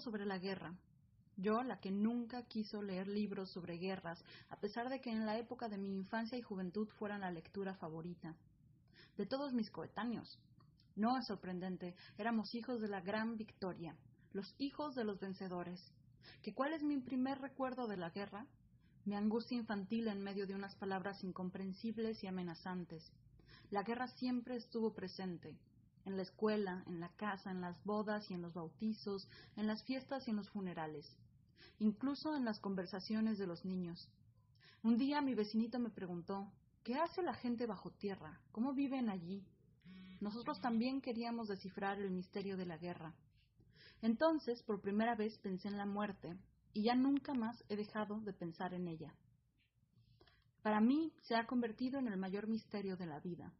sobre la guerra. Yo, la que nunca quiso leer libros sobre guerras, a pesar de que en la época de mi infancia y juventud fueran la lectura favorita. De todos mis coetáneos. No es sorprendente, éramos hijos de la gran victoria, los hijos de los vencedores. ¿Que cuál es mi primer recuerdo de la guerra? Mi angustia infantil en medio de unas palabras incomprensibles y amenazantes. La guerra siempre estuvo presente, en la escuela, en la casa, en las bodas y en los bautizos, en las fiestas y en los funerales, incluso en las conversaciones de los niños. Un día mi vecinito me preguntó, ¿qué hace la gente bajo tierra? ¿Cómo viven allí? Nosotros también queríamos descifrar el misterio de la guerra. Entonces, por primera vez pensé en la muerte, y ya nunca más he dejado de pensar en ella. Para mí se ha convertido en el mayor misterio de la vida.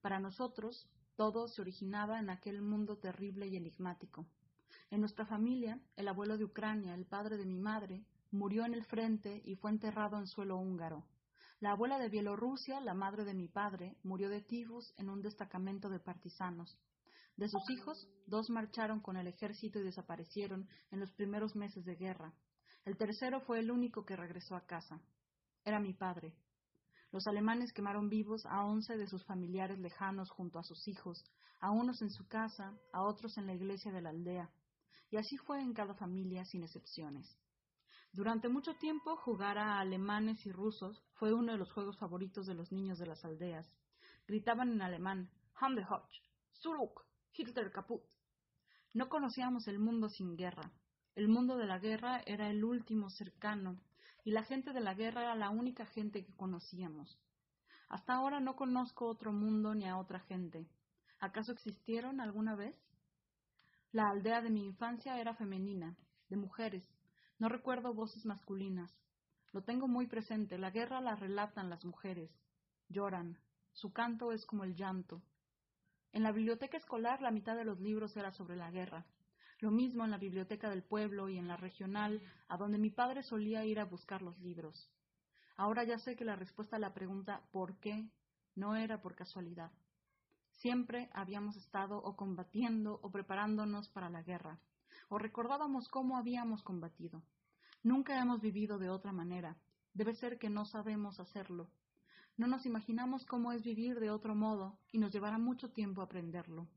Para nosotros, todo se originaba en aquel mundo terrible y enigmático. En nuestra familia, el abuelo de Ucrania, el padre de mi madre, murió en el frente y fue enterrado en suelo húngaro. La abuela de Bielorrusia, la madre de mi padre, murió de tifus en un destacamento de partisanos. De sus hijos, dos marcharon con el ejército y desaparecieron en los primeros meses de guerra. El tercero fue el único que regresó a casa. Era mi padre. Los alemanes quemaron vivos a once de sus familiares lejanos junto a sus hijos, a unos en su casa, a otros en la iglesia de la aldea. Y así fue en cada familia sin excepciones. Durante mucho tiempo jugar a alemanes y rusos fue uno de los juegos favoritos de los niños de las aldeas. Gritaban en alemán Hoch, Zurück, Hitler kaput. No conocíamos el mundo sin guerra. El mundo de la guerra era el último cercano, y la gente de la guerra era la única gente que conocíamos. Hasta ahora no conozco otro mundo ni a otra gente. ¿Acaso existieron alguna vez? La aldea de mi infancia era femenina, de mujeres. No recuerdo voces masculinas. Lo tengo muy presente. La guerra la relatan las mujeres. Lloran. Su canto es como el llanto. En la biblioteca escolar la mitad de los libros era sobre la guerra. Lo mismo en la biblioteca del pueblo y en la regional, a donde mi padre solía ir a buscar los libros. Ahora ya sé que la respuesta a la pregunta ¿por qué? no era por casualidad. Siempre habíamos estado o combatiendo o preparándonos para la guerra, o recordábamos cómo habíamos combatido. Nunca hemos vivido de otra manera. Debe ser que no sabemos hacerlo. No nos imaginamos cómo es vivir de otro modo y nos llevará mucho tiempo aprenderlo.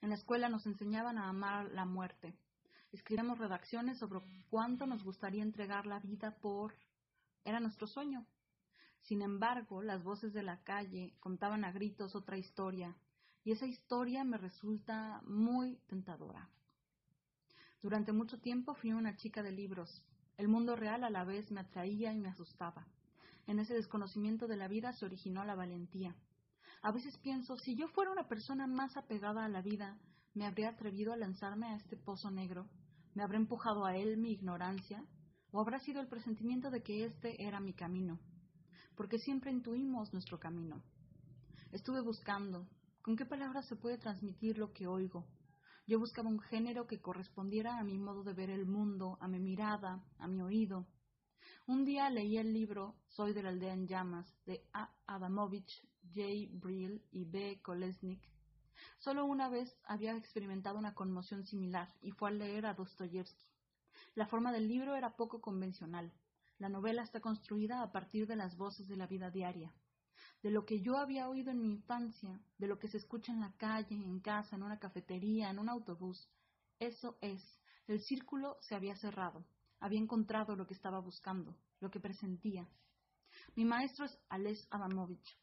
En la escuela nos enseñaban a amar la muerte. Escribíamos redacciones sobre cuánto nos gustaría entregar la vida por... Era nuestro sueño. Sin embargo, las voces de la calle contaban a gritos otra historia, y esa historia me resulta muy tentadora. Durante mucho tiempo fui una chica de libros. El mundo real a la vez me atraía y me asustaba. En ese desconocimiento de la vida se originó la valentía. A veces pienso, si yo fuera una persona más apegada a la vida, ¿me habría atrevido a lanzarme a este pozo negro? ¿Me habrá empujado a él mi ignorancia? ¿O habrá sido el presentimiento de que este era mi camino? Porque siempre intuimos nuestro camino. Estuve buscando, ¿con qué palabras se puede transmitir lo que oigo? Yo buscaba un género que correspondiera a mi modo de ver el mundo, a mi mirada, a mi oído. Un día leí el libro Soy de la aldea en llamas de A. Adamovich, J. Brill y B. Kolesnik. Solo una vez había experimentado una conmoción similar y fue al leer a Dostoyevsky. La forma del libro era poco convencional. La novela está construida a partir de las voces de la vida diaria, de lo que yo había oído en mi infancia, de lo que se escucha en la calle, en casa, en una cafetería, en un autobús. Eso es, el círculo se había cerrado. Había encontrado lo que estaba buscando, lo que presentía. Mi maestro es Ales Adamovich.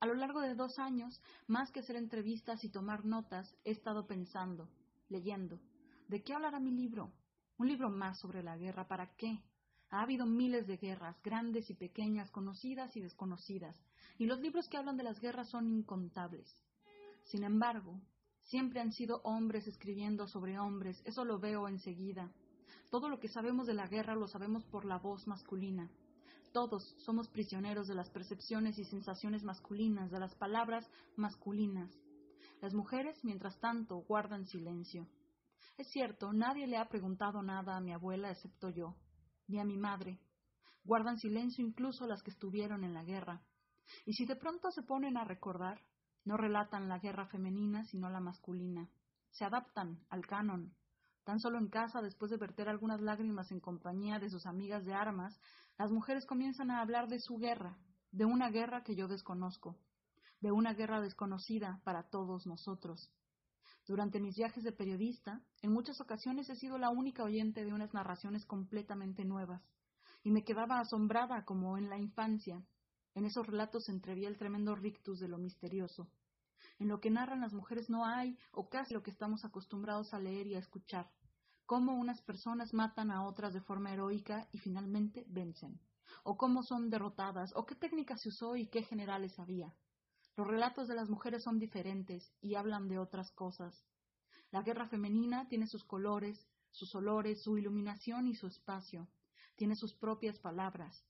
A lo largo de dos años, más que hacer entrevistas y tomar notas, he estado pensando, leyendo. ¿De qué hablará mi libro? Un libro más sobre la guerra. ¿Para qué? Ha habido miles de guerras, grandes y pequeñas, conocidas y desconocidas, y los libros que hablan de las guerras son incontables. Sin embargo, siempre han sido hombres escribiendo sobre hombres, eso lo veo enseguida. Todo lo que sabemos de la guerra lo sabemos por la voz masculina. Todos somos prisioneros de las percepciones y sensaciones masculinas, de las palabras masculinas. Las mujeres, mientras tanto, guardan silencio. Es cierto, nadie le ha preguntado nada a mi abuela excepto yo, ni a mi madre. Guardan silencio incluso las que estuvieron en la guerra. Y si de pronto se ponen a recordar, no relatan la guerra femenina sino la masculina. Se adaptan al canon, Tan solo en casa, después de verter algunas lágrimas en compañía de sus amigas de armas, las mujeres comienzan a hablar de su guerra, de una guerra que yo desconozco, de una guerra desconocida para todos nosotros. Durante mis viajes de periodista, en muchas ocasiones he sido la única oyente de unas narraciones completamente nuevas, y me quedaba asombrada como en la infancia. En esos relatos entrevía el tremendo rictus de lo misterioso. En lo que narran las mujeres no hay, o casi lo que estamos acostumbrados a leer y a escuchar cómo unas personas matan a otras de forma heroica y finalmente vencen, o cómo son derrotadas, o qué técnica se usó y qué generales había. Los relatos de las mujeres son diferentes y hablan de otras cosas. La guerra femenina tiene sus colores, sus olores, su iluminación y su espacio. Tiene sus propias palabras.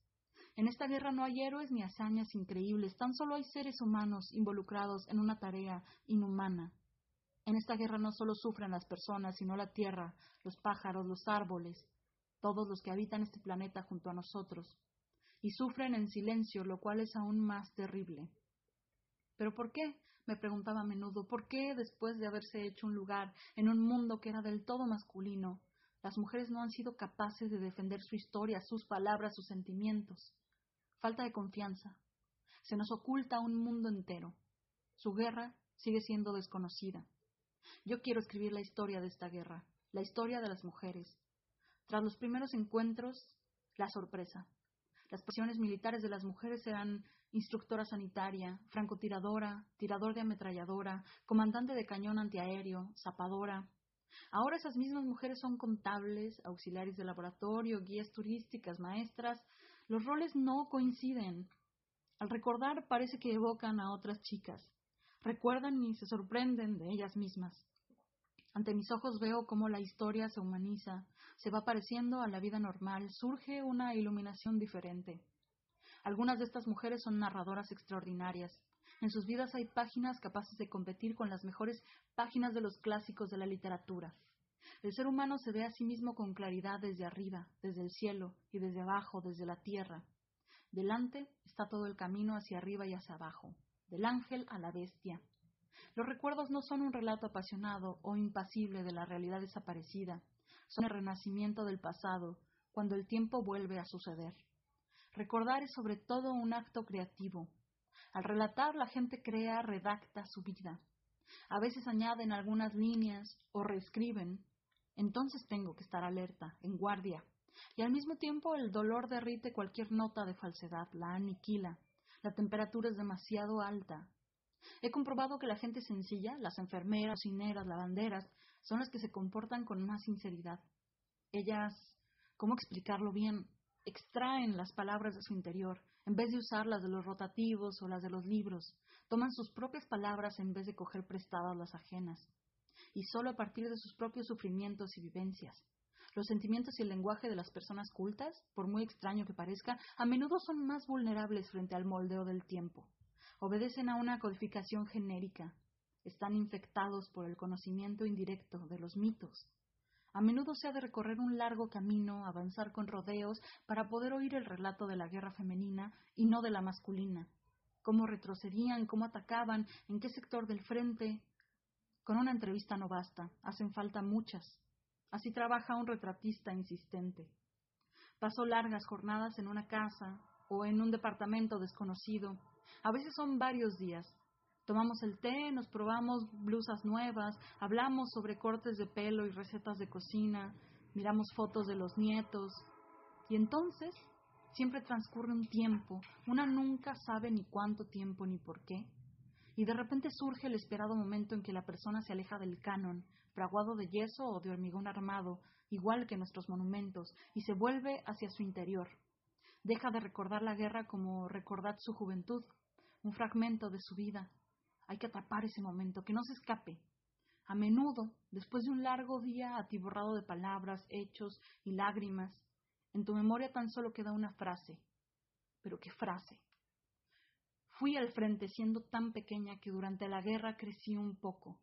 En esta guerra no hay héroes ni hazañas increíbles, tan solo hay seres humanos involucrados en una tarea inhumana. En esta guerra no solo sufren las personas, sino la tierra, los pájaros, los árboles, todos los que habitan este planeta junto a nosotros. Y sufren en silencio, lo cual es aún más terrible. ¿Pero por qué? me preguntaba a menudo, ¿por qué después de haberse hecho un lugar en un mundo que era del todo masculino, las mujeres no han sido capaces de defender su historia, sus palabras, sus sentimientos? Falta de confianza. Se nos oculta un mundo entero. Su guerra sigue siendo desconocida. Yo quiero escribir la historia de esta guerra, la historia de las mujeres. Tras los primeros encuentros, la sorpresa. Las pasiones militares de las mujeres eran instructora sanitaria, francotiradora, tirador de ametralladora, comandante de cañón antiaéreo, zapadora. Ahora esas mismas mujeres son contables, auxiliares de laboratorio, guías turísticas, maestras. Los roles no coinciden. Al recordar parece que evocan a otras chicas. Recuerdan y se sorprenden de ellas mismas. Ante mis ojos veo cómo la historia se humaniza, se va pareciendo a la vida normal, surge una iluminación diferente. Algunas de estas mujeres son narradoras extraordinarias. En sus vidas hay páginas capaces de competir con las mejores páginas de los clásicos de la literatura. El ser humano se ve a sí mismo con claridad desde arriba, desde el cielo, y desde abajo, desde la tierra. Delante está todo el camino hacia arriba y hacia abajo, del ángel a la bestia, los recuerdos no son un relato apasionado o impasible de la realidad desaparecida, son el renacimiento del pasado, cuando el tiempo vuelve a suceder. Recordar es sobre todo un acto creativo. Al relatar la gente crea, redacta su vida. A veces añaden algunas líneas o reescriben. Entonces tengo que estar alerta, en guardia. Y al mismo tiempo el dolor derrite cualquier nota de falsedad, la aniquila. La temperatura es demasiado alta, He comprobado que la gente sencilla, las enfermeras, cocineras, lavanderas, son las que se comportan con más sinceridad. Ellas, ¿cómo explicarlo bien? Extraen las palabras de su interior, en vez de usar las de los rotativos o las de los libros. Toman sus propias palabras en vez de coger prestadas las ajenas. Y solo a partir de sus propios sufrimientos y vivencias. Los sentimientos y el lenguaje de las personas cultas, por muy extraño que parezca, a menudo son más vulnerables frente al moldeo del tiempo obedecen a una codificación genérica, están infectados por el conocimiento indirecto de los mitos. A menudo se ha de recorrer un largo camino, avanzar con rodeos, para poder oír el relato de la guerra femenina y no de la masculina. Cómo retrocedían, cómo atacaban, en qué sector del frente. Con una entrevista no basta, hacen falta muchas. Así trabaja un retratista insistente. Pasó largas jornadas en una casa o en un departamento desconocido, a veces son varios días. Tomamos el té, nos probamos blusas nuevas, hablamos sobre cortes de pelo y recetas de cocina, miramos fotos de los nietos. Y entonces siempre transcurre un tiempo, una nunca sabe ni cuánto tiempo ni por qué. Y de repente surge el esperado momento en que la persona se aleja del canon, fraguado de yeso o de hormigón armado, igual que nuestros monumentos, y se vuelve hacia su interior. Deja de recordar la guerra como recordad su juventud, un fragmento de su vida. Hay que atrapar ese momento, que no se escape. A menudo, después de un largo día atiborrado de palabras, hechos y lágrimas, en tu memoria tan solo queda una frase. Pero qué frase. Fui al frente siendo tan pequeña que durante la guerra crecí un poco.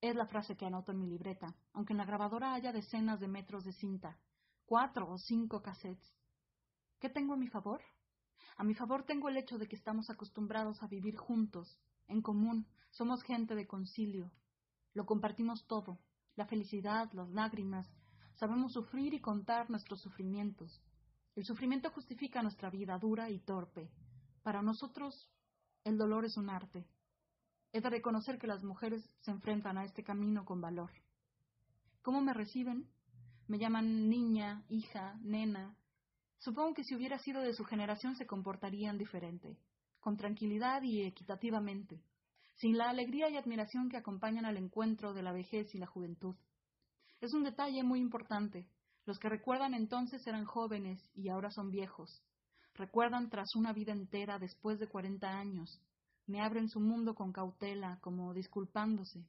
Es la frase que anoto en mi libreta, aunque en la grabadora haya decenas de metros de cinta, cuatro o cinco cassettes. ¿Qué tengo a mi favor? A mi favor tengo el hecho de que estamos acostumbrados a vivir juntos, en común, somos gente de concilio. Lo compartimos todo, La felicidad, las lágrimas, sabemos sufrir y contar nuestros sufrimientos. El sufrimiento justifica nuestra vida dura y torpe. Para nosotros, el dolor es un arte. He de reconocer que las mujeres se enfrentan a este camino con valor. ¿Cómo me reciben? Me llaman niña, hija, nena. Supongo que si hubiera sido de su generación se comportarían diferente, con tranquilidad y equitativamente, sin la alegría y admiración que acompañan al encuentro de la vejez y la juventud. Es un detalle muy importante. Los que recuerdan entonces eran jóvenes y ahora son viejos. Recuerdan tras una vida entera después de cuarenta años. Me abren su mundo con cautela, como disculpándose.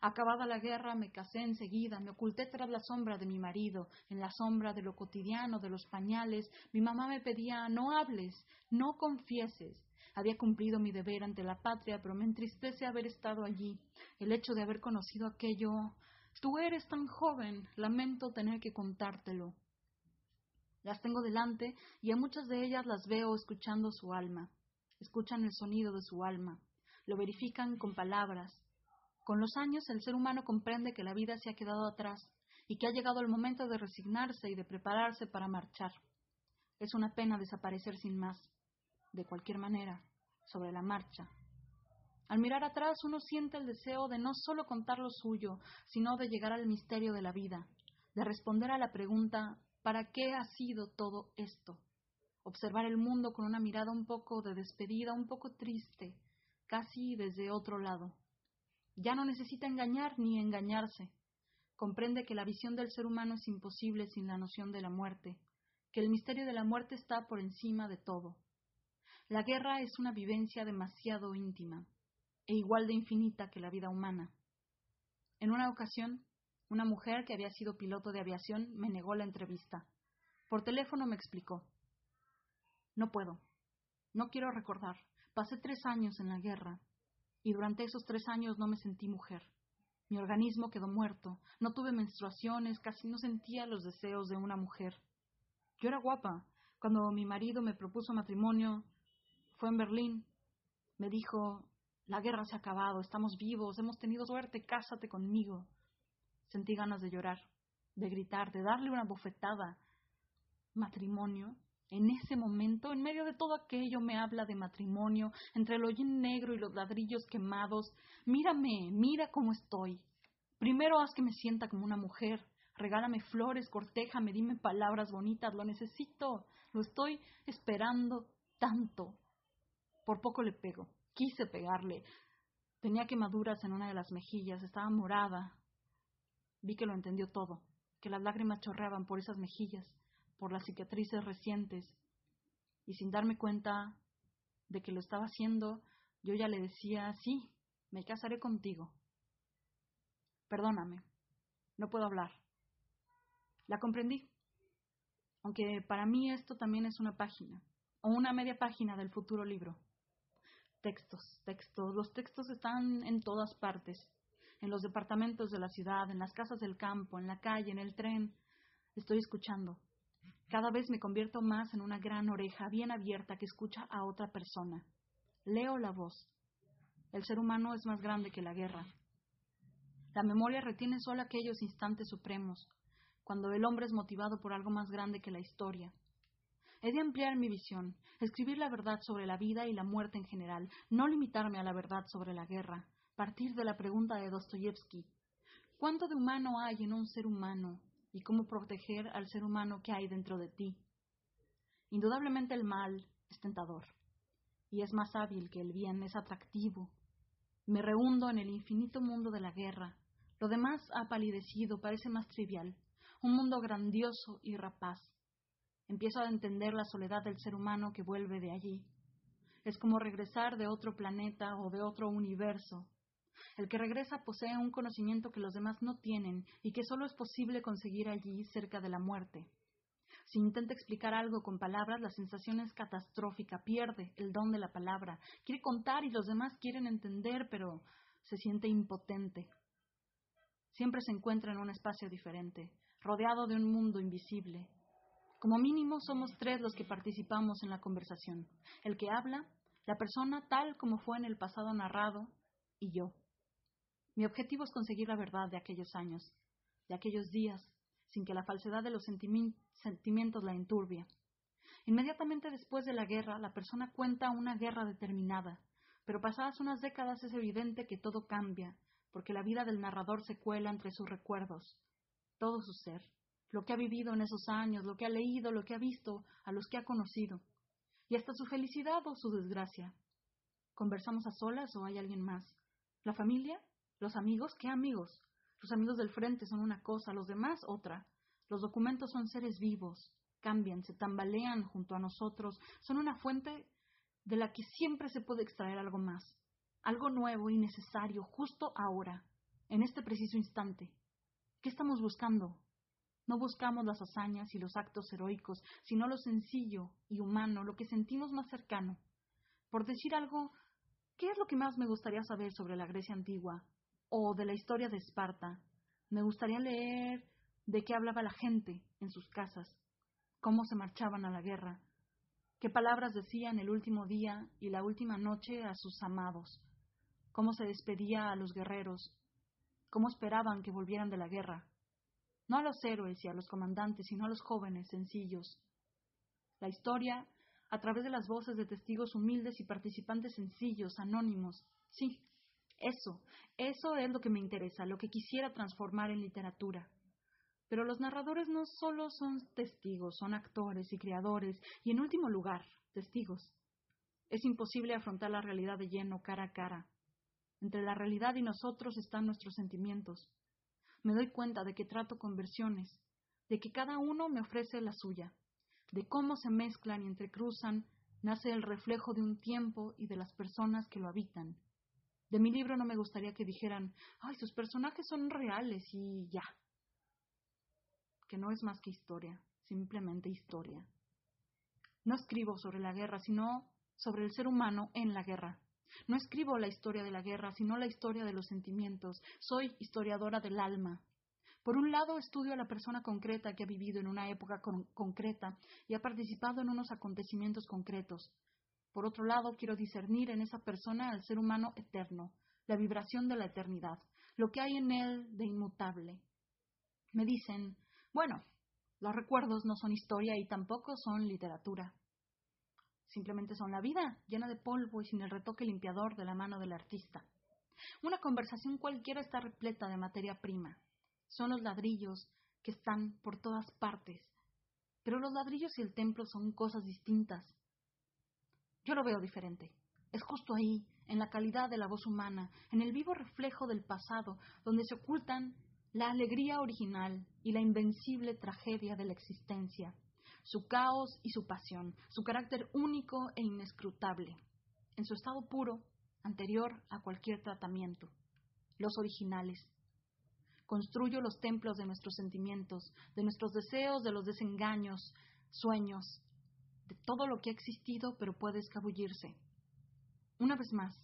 Acabada la guerra, me casé enseguida, me oculté tras la sombra de mi marido, en la sombra de lo cotidiano, de los pañales. Mi mamá me pedía no hables, no confieses. Había cumplido mi deber ante la patria, pero me entristece haber estado allí, el hecho de haber conocido aquello. Tú eres tan joven, lamento tener que contártelo. Las tengo delante y a muchas de ellas las veo escuchando su alma, escuchan el sonido de su alma, lo verifican con palabras, con los años el ser humano comprende que la vida se ha quedado atrás y que ha llegado el momento de resignarse y de prepararse para marchar. Es una pena desaparecer sin más, de cualquier manera, sobre la marcha. Al mirar atrás uno siente el deseo de no solo contar lo suyo, sino de llegar al misterio de la vida, de responder a la pregunta ¿para qué ha sido todo esto? Observar el mundo con una mirada un poco de despedida, un poco triste, casi desde otro lado. Ya no necesita engañar ni engañarse. Comprende que la visión del ser humano es imposible sin la noción de la muerte, que el misterio de la muerte está por encima de todo. La guerra es una vivencia demasiado íntima e igual de infinita que la vida humana. En una ocasión, una mujer que había sido piloto de aviación me negó la entrevista. Por teléfono me explicó. No puedo. No quiero recordar. Pasé tres años en la guerra y durante esos tres años no me sentí mujer. Mi organismo quedó muerto, no tuve menstruaciones, casi no sentía los deseos de una mujer. Yo era guapa. Cuando mi marido me propuso matrimonio, fue en Berlín. Me dijo, la guerra se ha acabado, estamos vivos, hemos tenido suerte, cásate conmigo. Sentí ganas de llorar, de gritar, de darle una bofetada. ¿Matrimonio? En ese momento, en medio de todo aquello, me habla de matrimonio, entre el hollín negro y los ladrillos quemados. Mírame, mira cómo estoy. Primero haz que me sienta como una mujer. Regálame flores, cortéjame, dime palabras bonitas, lo necesito, lo estoy esperando tanto. Por poco le pego, quise pegarle. Tenía quemaduras en una de las mejillas, estaba morada. Vi que lo entendió todo, que las lágrimas chorreaban por esas mejillas por las cicatrices recientes, y sin darme cuenta de que lo estaba haciendo, yo ya le decía, sí, me casaré contigo. Perdóname, no puedo hablar. La comprendí, aunque para mí esto también es una página, o una media página del futuro libro. Textos, textos, los textos están en todas partes, en los departamentos de la ciudad, en las casas del campo, en la calle, en el tren. Estoy escuchando, cada vez me convierto más en una gran oreja bien abierta que escucha a otra persona. Leo la voz. El ser humano es más grande que la guerra. La memoria retiene solo aquellos instantes supremos, cuando el hombre es motivado por algo más grande que la historia. He de ampliar mi visión, escribir la verdad sobre la vida y la muerte en general, no limitarme a la verdad sobre la guerra, partir de la pregunta de Dostoyevsky. ¿Cuánto de humano hay en un ser humano? y cómo proteger al ser humano que hay dentro de ti. Indudablemente el mal es tentador y es más hábil que el bien, es atractivo. Me rehundo en el infinito mundo de la guerra. Lo demás ha palidecido, parece más trivial. Un mundo grandioso y rapaz. Empiezo a entender la soledad del ser humano que vuelve de allí. Es como regresar de otro planeta o de otro universo, el que regresa posee un conocimiento que los demás no tienen y que solo es posible conseguir allí cerca de la muerte. Si intenta explicar algo con palabras, la sensación es catastrófica, pierde el don de la palabra, quiere contar y los demás quieren entender, pero se siente impotente. Siempre se encuentra en un espacio diferente, rodeado de un mundo invisible. Como mínimo somos tres los que participamos en la conversación, el que habla, la persona tal como fue en el pasado narrado, y yo. Mi objetivo es conseguir la verdad de aquellos años, de aquellos días, sin que la falsedad de los sentimientos la enturbie. Inmediatamente después de la guerra, la persona cuenta una guerra determinada, pero pasadas unas décadas es evidente que todo cambia, porque la vida del narrador se cuela entre sus recuerdos, todo su ser, lo que ha vivido en esos años, lo que ha leído, lo que ha visto, a los que ha conocido, y hasta su felicidad o su desgracia. ¿Conversamos a solas o hay alguien más? ¿La familia? ¿Los amigos? ¿Qué amigos? Los amigos del frente son una cosa, los demás otra. Los documentos son seres vivos, cambian, se tambalean junto a nosotros, son una fuente de la que siempre se puede extraer algo más, algo nuevo y necesario justo ahora, en este preciso instante. ¿Qué estamos buscando? No buscamos las hazañas y los actos heroicos, sino lo sencillo y humano, lo que sentimos más cercano. Por decir algo, ¿qué es lo que más me gustaría saber sobre la Grecia antigua o de la historia de Esparta? Me gustaría leer de qué hablaba la gente en sus casas, cómo se marchaban a la guerra, qué palabras decían el último día y la última noche a sus amados, cómo se despedía a los guerreros, cómo esperaban que volvieran de la guerra, no a los héroes y a los comandantes, sino a los jóvenes sencillos. La historia, a través de las voces de testigos humildes y participantes sencillos, anónimos. Sí, eso, eso es lo que me interesa, lo que quisiera transformar en literatura. Pero los narradores no solo son testigos, son actores y creadores, y en último lugar, testigos. Es imposible afrontar la realidad de lleno cara a cara. Entre la realidad y nosotros están nuestros sentimientos, me doy cuenta de que trato con versiones, de que cada uno me ofrece la suya, de cómo se mezclan y entrecruzan, nace el reflejo de un tiempo y de las personas que lo habitan. De mi libro no me gustaría que dijeran, ay, sus personajes son reales y ya. Que no es más que historia, simplemente historia. No escribo sobre la guerra, sino sobre el ser humano en la guerra. No escribo la historia de la guerra, sino la historia de los sentimientos. Soy historiadora del alma. Por un lado, estudio a la persona concreta que ha vivido en una época concreta y ha participado en unos acontecimientos concretos. Por otro lado, quiero discernir en esa persona al ser humano eterno, la vibración de la eternidad, lo que hay en él de inmutable. Me dicen, bueno, los recuerdos no son historia y tampoco son literatura. Simplemente son la vida, llena de polvo y sin el retoque limpiador de la mano del artista. Una conversación cualquiera está repleta de materia prima. Son los ladrillos que están por todas partes. Pero los ladrillos y el templo son cosas distintas. Yo lo veo diferente. Es justo ahí, en la calidad de la voz humana, en el vivo reflejo del pasado, donde se ocultan la alegría original y la invencible tragedia de la existencia su caos y su pasión, su carácter único e inescrutable, en su estado puro, anterior a cualquier tratamiento, los originales. Construyo los templos de nuestros sentimientos, de nuestros deseos, de los desengaños, sueños, de todo lo que ha existido pero puede escabullirse. Una vez más,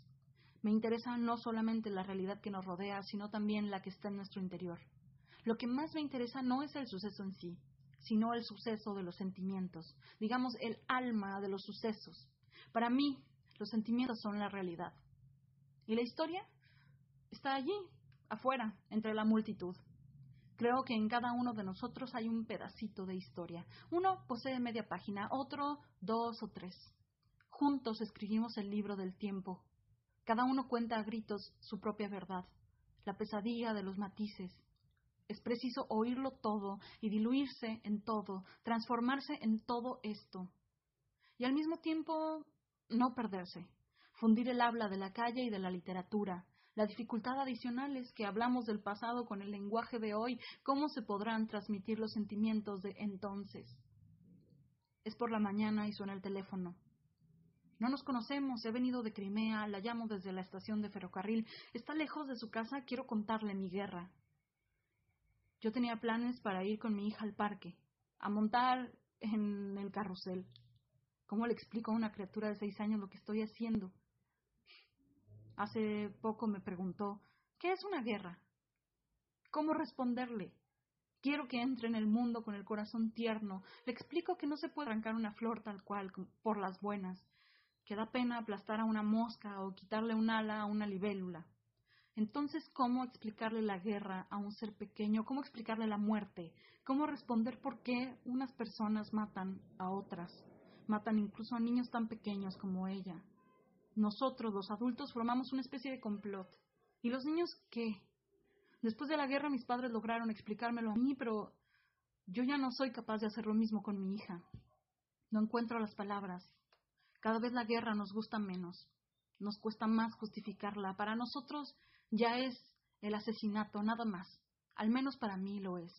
me interesa no solamente la realidad que nos rodea, sino también la que está en nuestro interior. Lo que más me interesa no es el suceso en sí, sino el suceso de los sentimientos, digamos el alma de los sucesos. Para mí, los sentimientos son la realidad. Y la historia está allí, afuera, entre la multitud. Creo que en cada uno de nosotros hay un pedacito de historia. Uno posee media página, otro dos o tres. Juntos escribimos el libro del tiempo. Cada uno cuenta a gritos su propia verdad, la pesadilla de los matices, es preciso oírlo todo y diluirse en todo, transformarse en todo esto. Y al mismo tiempo no perderse, fundir el habla de la calle y de la literatura. La dificultad adicional es que hablamos del pasado con el lenguaje de hoy, ¿cómo se podrán transmitir los sentimientos de entonces? Es por la mañana y suena el teléfono. No nos conocemos, he venido de Crimea, la llamo desde la estación de ferrocarril. Está lejos de su casa, quiero contarle mi guerra. Yo tenía planes para ir con mi hija al parque, a montar en el carrusel. ¿Cómo le explico a una criatura de seis años lo que estoy haciendo? Hace poco me preguntó, ¿qué es una guerra? ¿Cómo responderle? Quiero que entre en el mundo con el corazón tierno. Le explico que no se puede arrancar una flor tal cual, por las buenas, que da pena aplastar a una mosca o quitarle un ala a una libélula. Entonces, ¿cómo explicarle la guerra a un ser pequeño? ¿Cómo explicarle la muerte? ¿Cómo responder por qué unas personas matan a otras? Matan incluso a niños tan pequeños como ella. Nosotros, los adultos, formamos una especie de complot. ¿Y los niños qué? Después de la guerra mis padres lograron explicármelo a mí, pero yo ya no soy capaz de hacer lo mismo con mi hija. No encuentro las palabras. Cada vez la guerra nos gusta menos. Nos cuesta más justificarla. Para nosotros ya es el asesinato, nada más. Al menos para mí lo es.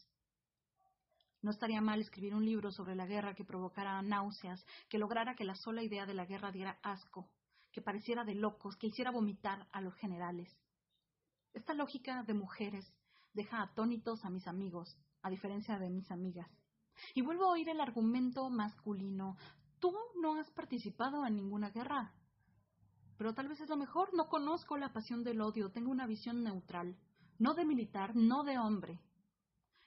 No estaría mal escribir un libro sobre la guerra que provocara náuseas, que lograra que la sola idea de la guerra diera asco, que pareciera de locos, que hiciera vomitar a los generales. Esta lógica de mujeres deja atónitos a mis amigos, a diferencia de mis amigas. Y vuelvo a oír el argumento masculino. Tú no has participado en ninguna guerra. Pero tal vez es lo mejor. No conozco la pasión del odio. Tengo una visión neutral. No de militar, no de hombre.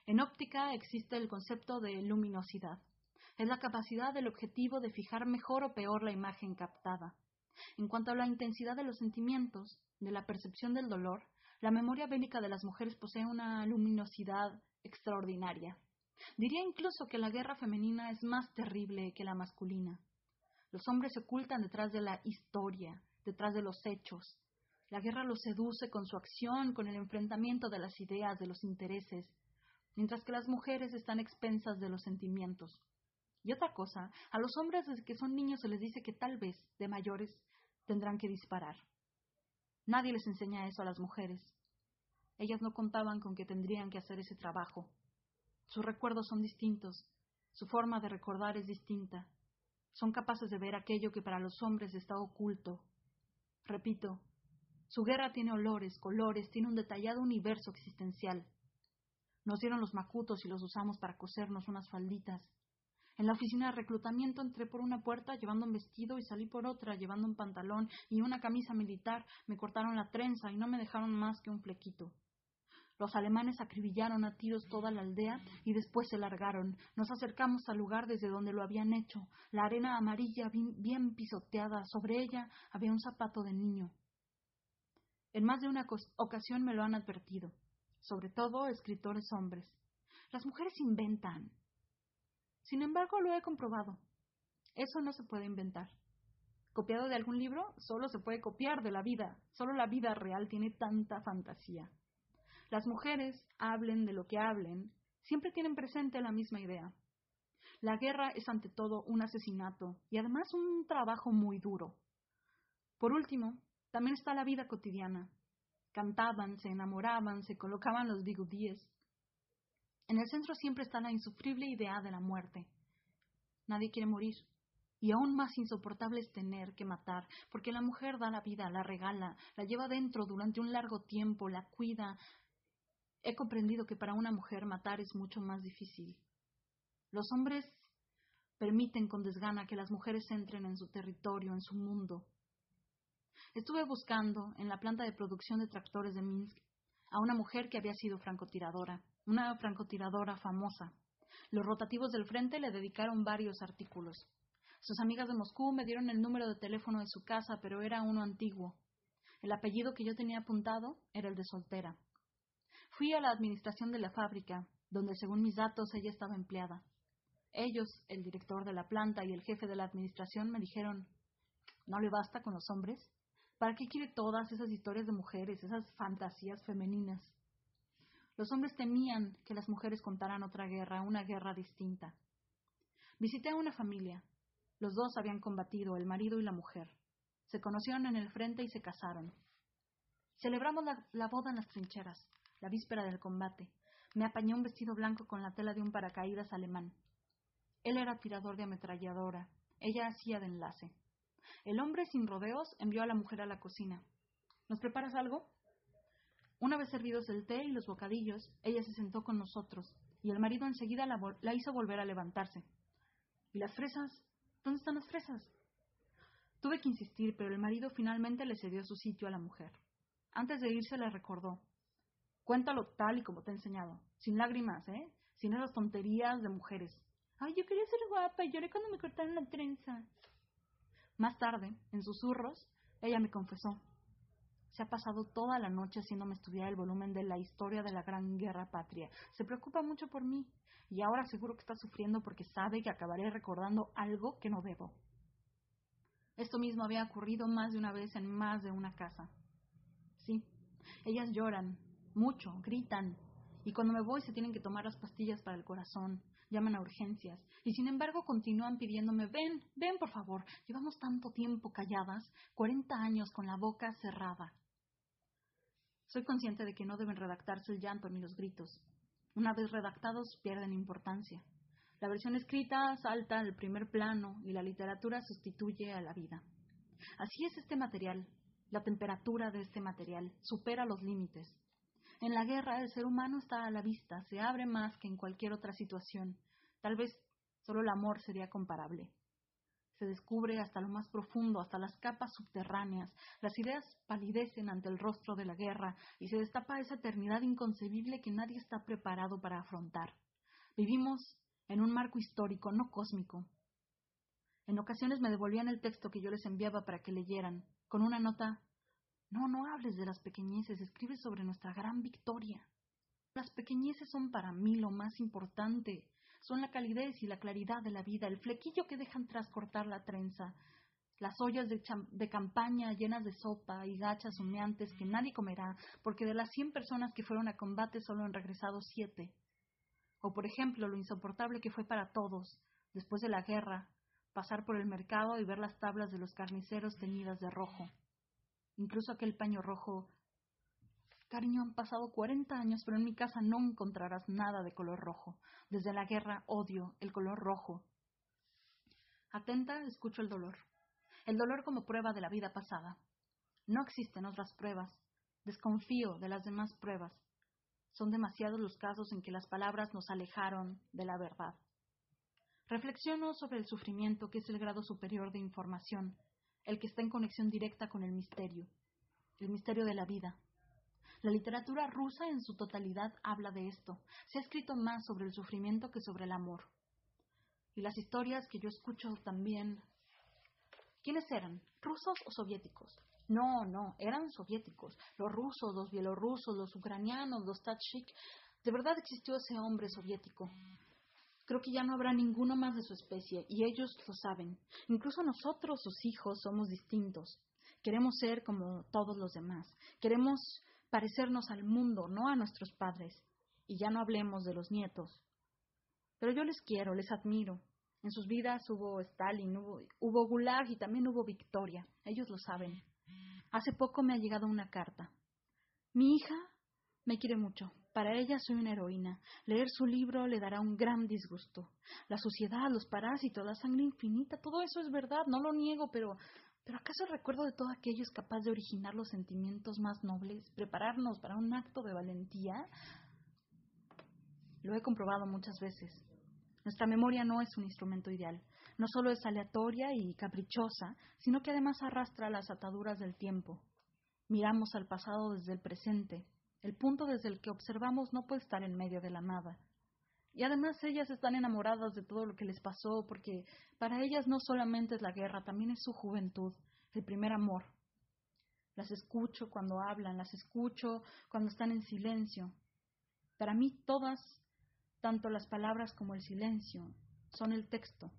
En óptica existe el concepto de luminosidad. Es la capacidad del objetivo de fijar mejor o peor la imagen captada. En cuanto a la intensidad de los sentimientos, de la percepción del dolor, la memoria bélica de las mujeres posee una luminosidad extraordinaria. Diría incluso que la guerra femenina es más terrible que la masculina. Los hombres se ocultan detrás de la historia, detrás de los hechos. La guerra los seduce con su acción, con el enfrentamiento de las ideas, de los intereses, mientras que las mujeres están expensas de los sentimientos. Y otra cosa, a los hombres desde que son niños se les dice que tal vez, de mayores, tendrán que disparar. Nadie les enseña eso a las mujeres. Ellas no contaban con que tendrían que hacer ese trabajo. Sus recuerdos son distintos, su forma de recordar es distinta. Son capaces de ver aquello que para los hombres está oculto. Repito, su guerra tiene olores, colores, tiene un detallado universo existencial. Nos dieron los macutos y los usamos para cosernos unas falditas. En la oficina de reclutamiento entré por una puerta llevando un vestido y salí por otra llevando un pantalón y una camisa militar. Me cortaron la trenza y no me dejaron más que un flequito. Los alemanes acribillaron a tiros toda la aldea y después se largaron. Nos acercamos al lugar desde donde lo habían hecho. La arena amarilla bien pisoteada. Sobre ella había un zapato de niño. En más de una ocasión me lo han advertido, sobre todo escritores hombres. Las mujeres inventan. Sin embargo, lo he comprobado. Eso no se puede inventar. Copiado de algún libro, solo se puede copiar de la vida. Solo la vida real tiene tanta fantasía. Las mujeres, hablen de lo que hablen, siempre tienen presente la misma idea. La guerra es ante todo un asesinato y además un trabajo muy duro. Por último, también está la vida cotidiana. Cantaban, se enamoraban, se colocaban los bigudíes. En el centro siempre está la insufrible idea de la muerte. Nadie quiere morir. Y aún más insoportable es tener que matar, porque la mujer da la vida, la regala, la lleva dentro durante un largo tiempo, la cuida, He comprendido que para una mujer matar es mucho más difícil. Los hombres permiten con desgana que las mujeres entren en su territorio, en su mundo. Estuve buscando en la planta de producción de tractores de Minsk a una mujer que había sido francotiradora, una francotiradora famosa. Los rotativos del frente le dedicaron varios artículos. Sus amigas de Moscú me dieron el número de teléfono de su casa, pero era uno antiguo. El apellido que yo tenía apuntado era el de soltera. Fui a la administración de la fábrica, donde según mis datos ella estaba empleada. Ellos, el director de la planta y el jefe de la administración, me dijeron ¿No le basta con los hombres? ¿Para qué quiere todas esas historias de mujeres, esas fantasías femeninas? Los hombres temían que las mujeres contaran otra guerra, una guerra distinta. Visité a una familia. Los dos habían combatido, el marido y la mujer. Se conocieron en el frente y se casaron. Celebramos la, la boda en las trincheras la víspera del combate. Me apañé un vestido blanco con la tela de un paracaídas alemán. Él era tirador de ametralladora, ella hacía de enlace. El hombre sin rodeos envió a la mujer a la cocina. ¿Nos preparas algo? Una vez servidos el té y los bocadillos, ella se sentó con nosotros, y el marido enseguida la, hizo volver a levantarse. ¿Y las fresas? ¿Dónde están las fresas? Tuve que insistir, pero el marido finalmente le cedió su sitio a la mujer. Antes de irse le recordó Cuéntalo tal y como te he enseñado. Sin lágrimas, ¿eh? Sin esas tonterías de mujeres. Ay, yo quería ser guapa y lloré cuando me cortaron la trenza. Más tarde, en susurros, ella me confesó. Se ha pasado toda la noche haciéndome estudiar el volumen de la historia de la Gran Guerra Patria. Se preocupa mucho por mí y ahora seguro que está sufriendo porque sabe que acabaré recordando algo que no debo. Esto mismo había ocurrido más de una vez en más de una casa. Sí, ellas lloran, mucho, gritan, y cuando me voy se tienen que tomar las pastillas para el corazón, llaman a urgencias, y sin embargo continúan pidiéndome, ven, ven por favor, llevamos tanto tiempo calladas, cuarenta años con la boca cerrada. Soy consciente de que no deben redactarse el llanto ni los gritos. Una vez redactados pierden importancia. La versión escrita salta al primer plano y la literatura sustituye a la vida. Así es este material. La temperatura de este material supera los límites. En la guerra el ser humano está a la vista, se abre más que en cualquier otra situación. Tal vez solo el amor sería comparable. Se descubre hasta lo más profundo, hasta las capas subterráneas. Las ideas palidecen ante el rostro de la guerra y se destapa esa eternidad inconcebible que nadie está preparado para afrontar. Vivimos en un marco histórico, no cósmico. En ocasiones me devolvían el texto que yo les enviaba para que leyeran, con una nota No, no hables de las pequeñeces, escribe sobre nuestra gran victoria. Las pequeñeces son para mí lo más importante. Son la calidez y la claridad de la vida, el flequillo que dejan tras cortar la trenza, las ollas de, de, campaña llenas de sopa y gachas humeantes que nadie comerá, porque de las cien personas que fueron a combate solo han regresado siete. O, por ejemplo, lo insoportable que fue para todos, después de la guerra, pasar por el mercado y ver las tablas de los carniceros teñidas de rojo. Incluso aquel paño rojo. Cariño, han pasado cuarenta años, pero en mi casa no encontrarás nada de color rojo. Desde la guerra odio el color rojo. Atenta, escucho el dolor. El dolor como prueba de la vida pasada. No existen otras pruebas. Desconfío de las demás pruebas. Son demasiados los casos en que las palabras nos alejaron de la verdad. Reflexiono sobre el sufrimiento, que es el grado superior de información, el que está en conexión directa con el misterio, el misterio de la vida. La literatura rusa en su totalidad habla de esto. Se ha escrito más sobre el sufrimiento que sobre el amor. Y las historias que yo escucho también. ¿Quiénes eran? ¿Rusos o soviéticos? No, no, eran soviéticos, los rusos, los bielorrusos, los ucranianos, los tachik. De verdad existió ese hombre soviético. Creo que ya no habrá ninguno más de su especie, y ellos lo saben. Incluso nosotros, sus hijos, somos distintos. Queremos ser como todos los demás. Queremos parecernos al mundo, no a nuestros padres. Y ya no hablemos de los nietos. Pero yo les quiero, les admiro. En sus vidas hubo Stalin, hubo, hubo Gulag y también hubo Victoria. Ellos lo saben. Hace poco me ha llegado una carta. Mi hija me quiere mucho. Para ella soy una heroína. Leer su libro le dará un gran disgusto. La suciedad, los parásitos, la sangre infinita, todo eso es verdad, no lo niego, pero ¿Pero acaso el recuerdo de todo aquello es capaz de originar los sentimientos más nobles, prepararnos para un acto de valentía? Lo he comprobado muchas veces. Nuestra memoria no es un instrumento ideal no solo es aleatoria y caprichosa, sino que además arrastra las ataduras del tiempo. Miramos al pasado desde el presente. El punto desde el que observamos no puede estar en medio de la nada. Y además ellas están enamoradas de todo lo que les pasó, porque para ellas no solamente es la guerra, también es su juventud, el primer amor. Las escucho cuando hablan, las escucho cuando están en silencio. Para mí todas, tanto las palabras como el silencio, son el texto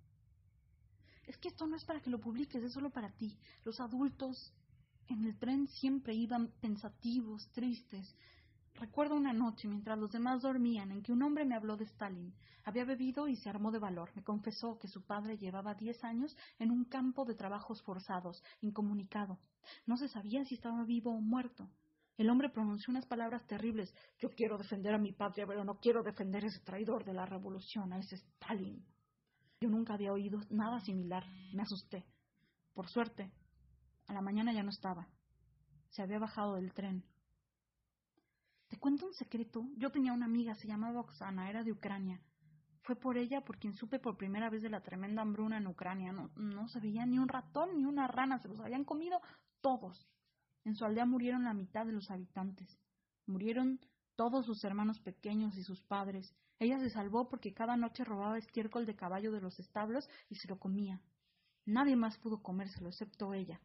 es que esto no es para que lo publiques, es solo para ti. Los adultos en el tren siempre iban pensativos, tristes. Recuerdo una noche, mientras los demás dormían, en que un hombre me habló de Stalin. Había bebido y se armó de valor. Me confesó que su padre llevaba diez años en un campo de trabajos forzados, incomunicado. No se sabía si estaba vivo o muerto. El hombre pronunció unas palabras terribles. Yo quiero defender a mi patria, pero no quiero defender a ese traidor de la revolución, a ese Stalin. Yo nunca había oído nada similar. Me asusté. Por suerte, a la mañana ya no estaba. Se había bajado del tren. Cuento un secreto. Yo tenía una amiga, se llamaba Oksana, era de Ucrania. Fue por ella por quien supe por primera vez de la tremenda hambruna en Ucrania. No, no se veía ni un ratón ni una rana, se los habían comido todos. En su aldea murieron la mitad de los habitantes. Murieron todos sus hermanos pequeños y sus padres. Ella se salvó porque cada noche robaba estiércol de caballo de los establos y se lo comía. Nadie más pudo comérselo excepto ella.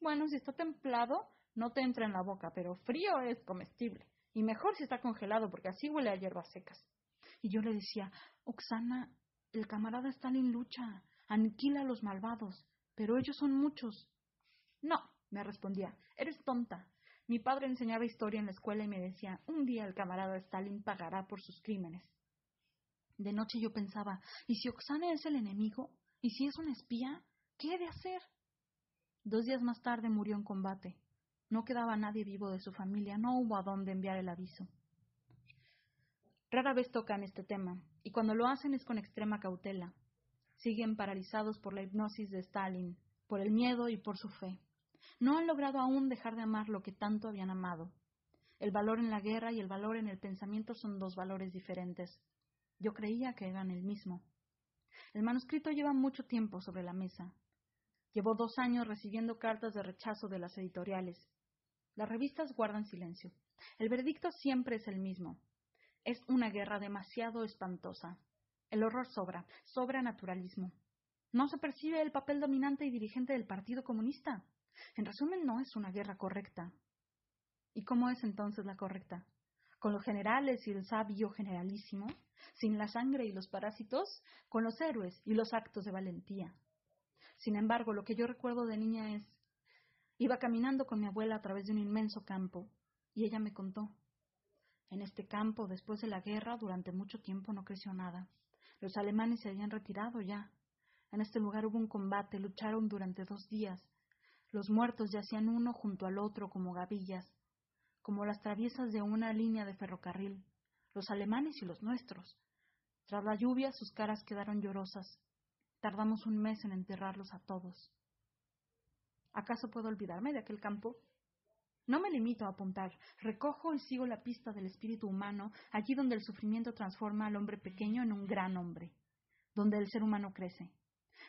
Bueno, si está templado, no te entra en la boca, pero frío es comestible. Y mejor si está congelado, porque así huele a hierbas secas. Y yo le decía, Oxana, el camarada Stalin lucha, aniquila a los malvados, pero ellos son muchos. No, me respondía, eres tonta. Mi padre enseñaba historia en la escuela y me decía, un día el camarada Stalin pagará por sus crímenes. De noche yo pensaba, ¿y si Oxana es el enemigo? ¿Y si es un espía? ¿Qué he de hacer? Dos días más tarde murió en combate. No quedaba nadie vivo de su familia, no hubo a dónde enviar el aviso. Rara vez tocan este tema, y cuando lo hacen es con extrema cautela. Siguen paralizados por la hipnosis de Stalin, por el miedo y por su fe. No han logrado aún dejar de amar lo que tanto habían amado. El valor en la guerra y el valor en el pensamiento son dos valores diferentes. Yo creía que eran el mismo. El manuscrito lleva mucho tiempo sobre la mesa. Llevó dos años recibiendo cartas de rechazo de las editoriales. Las revistas guardan silencio. El veredicto siempre es el mismo. Es una guerra demasiado espantosa. El horror sobra, sobra naturalismo. No se percibe el papel dominante y dirigente del Partido Comunista. En resumen, no es una guerra correcta. ¿Y cómo es entonces la correcta? ¿Con los generales y el sabio generalísimo? sin la sangre y los parásitos, con los héroes y los actos de valentía. Sin embargo, lo que yo recuerdo de niña es, iba caminando con mi abuela a través de un inmenso campo, y ella me contó. En este campo, después de la guerra, durante mucho tiempo no creció nada. Los alemanes se habían retirado ya. En este lugar hubo un combate, lucharon durante dos días. Los muertos yacían uno junto al otro como gavillas, como las traviesas de una línea de ferrocarril los alemanes y los nuestros. Tras la lluvia sus caras quedaron llorosas. Tardamos un mes en enterrarlos a todos. ¿Acaso puedo olvidarme de aquel campo? No me limito a apuntar, recojo y sigo la pista del espíritu humano allí donde el sufrimiento transforma al hombre pequeño en un gran hombre, donde el ser humano crece.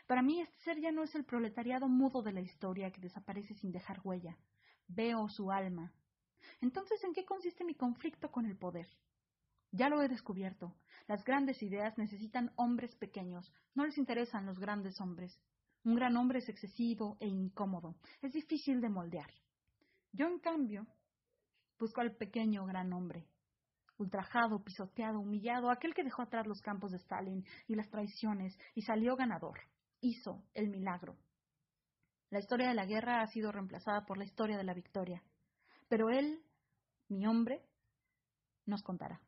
Para mí este ser ya no es el proletariado mudo de la historia que desaparece sin dejar huella. Veo su alma. Entonces, ¿en qué consiste mi conflicto con el poder? Ya lo he descubierto. Las grandes ideas necesitan hombres pequeños. No les interesan los grandes hombres. Un gran hombre es excesivo e incómodo. Es difícil de moldear. Yo, en cambio, busco al pequeño gran hombre. Ultrajado, pisoteado, humillado, aquel que dejó atrás los campos de Stalin y las traiciones y salió ganador. Hizo el milagro. La historia de la guerra ha sido reemplazada por la historia de la victoria. Pero él, mi hombre, nos contará.